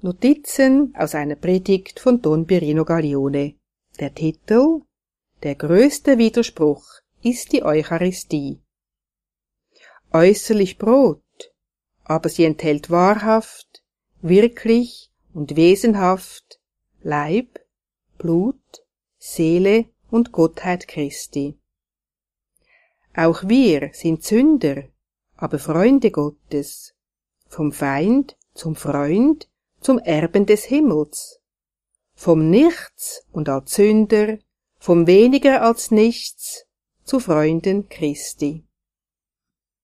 Notizen aus einer Predigt von Don Pirino Gaglione. Der Titel Der größte Widerspruch ist die Eucharistie. Äußerlich Brot, aber sie enthält wahrhaft, wirklich und wesenhaft Leib, Blut, Seele und Gottheit Christi. Auch wir sind Sünder, aber Freunde Gottes, vom Feind zum Freund, zum Erben des Himmels, vom Nichts und als Sünder, vom weniger als nichts zu Freunden Christi.